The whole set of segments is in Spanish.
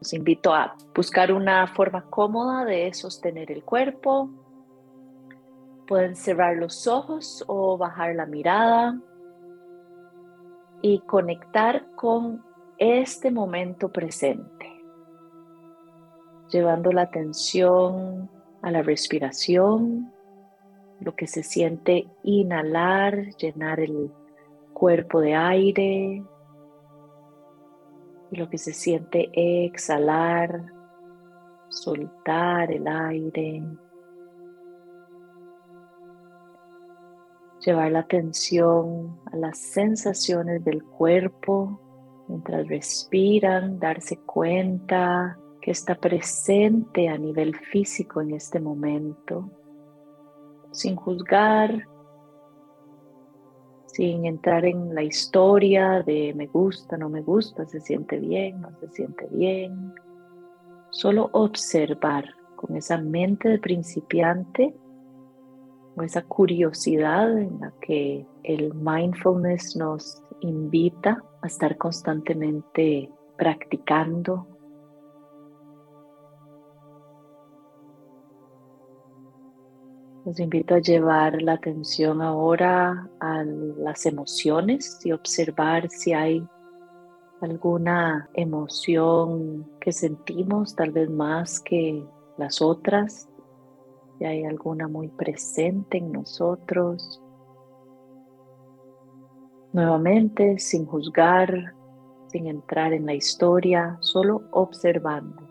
Los invito a buscar una forma cómoda de sostener el cuerpo. Pueden cerrar los ojos o bajar la mirada y conectar con este momento presente, llevando la atención a la respiración, lo que se siente inhalar, llenar el cuerpo de aire, y lo que se siente exhalar, soltar el aire. Llevar la atención a las sensaciones del cuerpo mientras respiran, darse cuenta que está presente a nivel físico en este momento, sin juzgar, sin entrar en la historia de me gusta, no me gusta, se siente bien, no se siente bien. Solo observar con esa mente de principiante o esa curiosidad en la que el mindfulness nos invita a estar constantemente practicando Los invito a llevar la atención ahora a las emociones y observar si hay alguna emoción que sentimos, tal vez más que las otras, si hay alguna muy presente en nosotros. Nuevamente, sin juzgar, sin entrar en la historia, solo observando.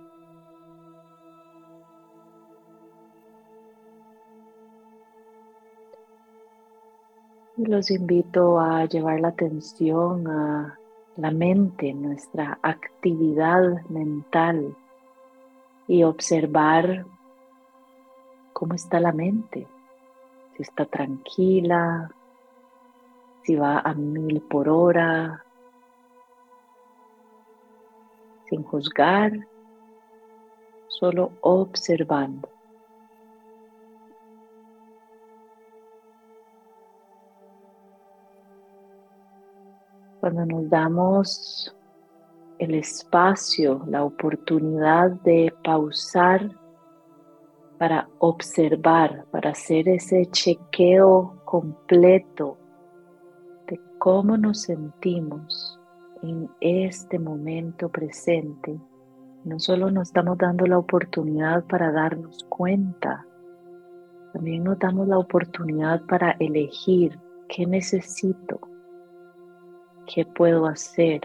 Los invito a llevar la atención a la mente, nuestra actividad mental y observar cómo está la mente, si está tranquila, si va a mil por hora, sin juzgar, solo observando. Cuando nos damos el espacio, la oportunidad de pausar para observar, para hacer ese chequeo completo de cómo nos sentimos en este momento presente, no solo nos estamos dando la oportunidad para darnos cuenta, también nos damos la oportunidad para elegir qué necesito, ¿Qué puedo hacer?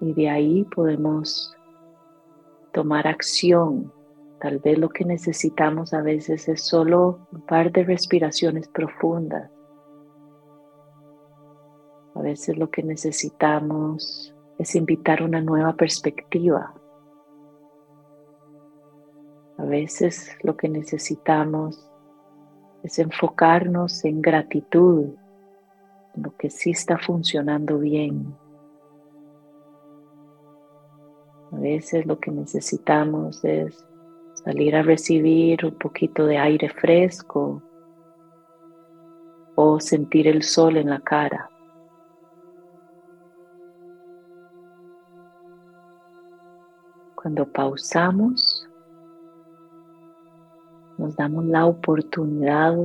Y de ahí podemos tomar acción. Tal vez lo que necesitamos a veces es solo un par de respiraciones profundas. A veces lo que necesitamos es invitar una nueva perspectiva. A veces lo que necesitamos es enfocarnos en gratitud, en lo que sí está funcionando bien. A veces lo que necesitamos es salir a recibir un poquito de aire fresco o sentir el sol en la cara. Cuando pausamos, nos damos la oportunidad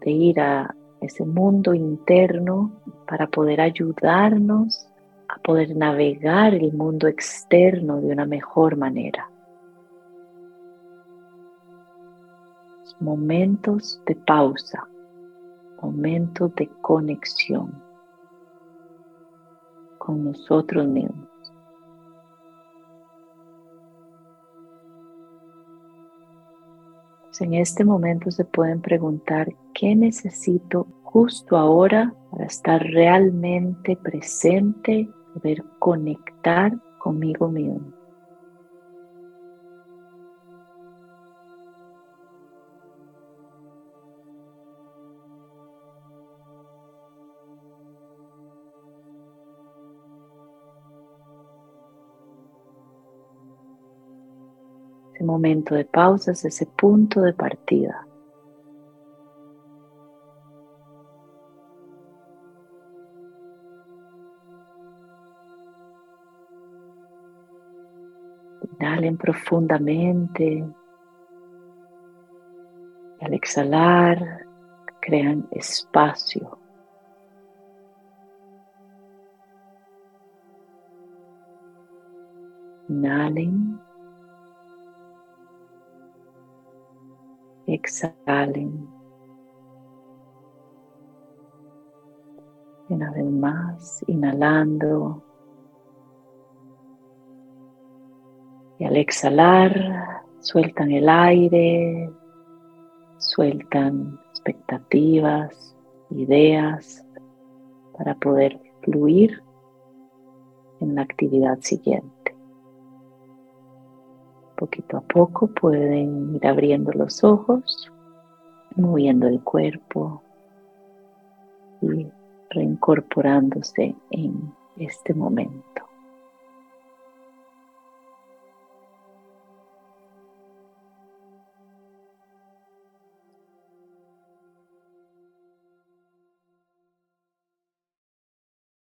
de ir a ese mundo interno para poder ayudarnos a poder navegar el mundo externo de una mejor manera. Momentos de pausa, momentos de conexión con nosotros mismos. En este momento se pueden preguntar qué necesito justo ahora para estar realmente presente, poder conectar conmigo mismo. ese momento de pausas, ese punto de partida. Inhalen profundamente. Y al exhalar, crean espacio. Inhalen. Exhalen. Una vez más, inhalando. Y al exhalar, sueltan el aire, sueltan expectativas, ideas, para poder fluir en la actividad siguiente. Poquito a poco pueden ir abriendo los ojos, moviendo el cuerpo y reincorporándose en este momento.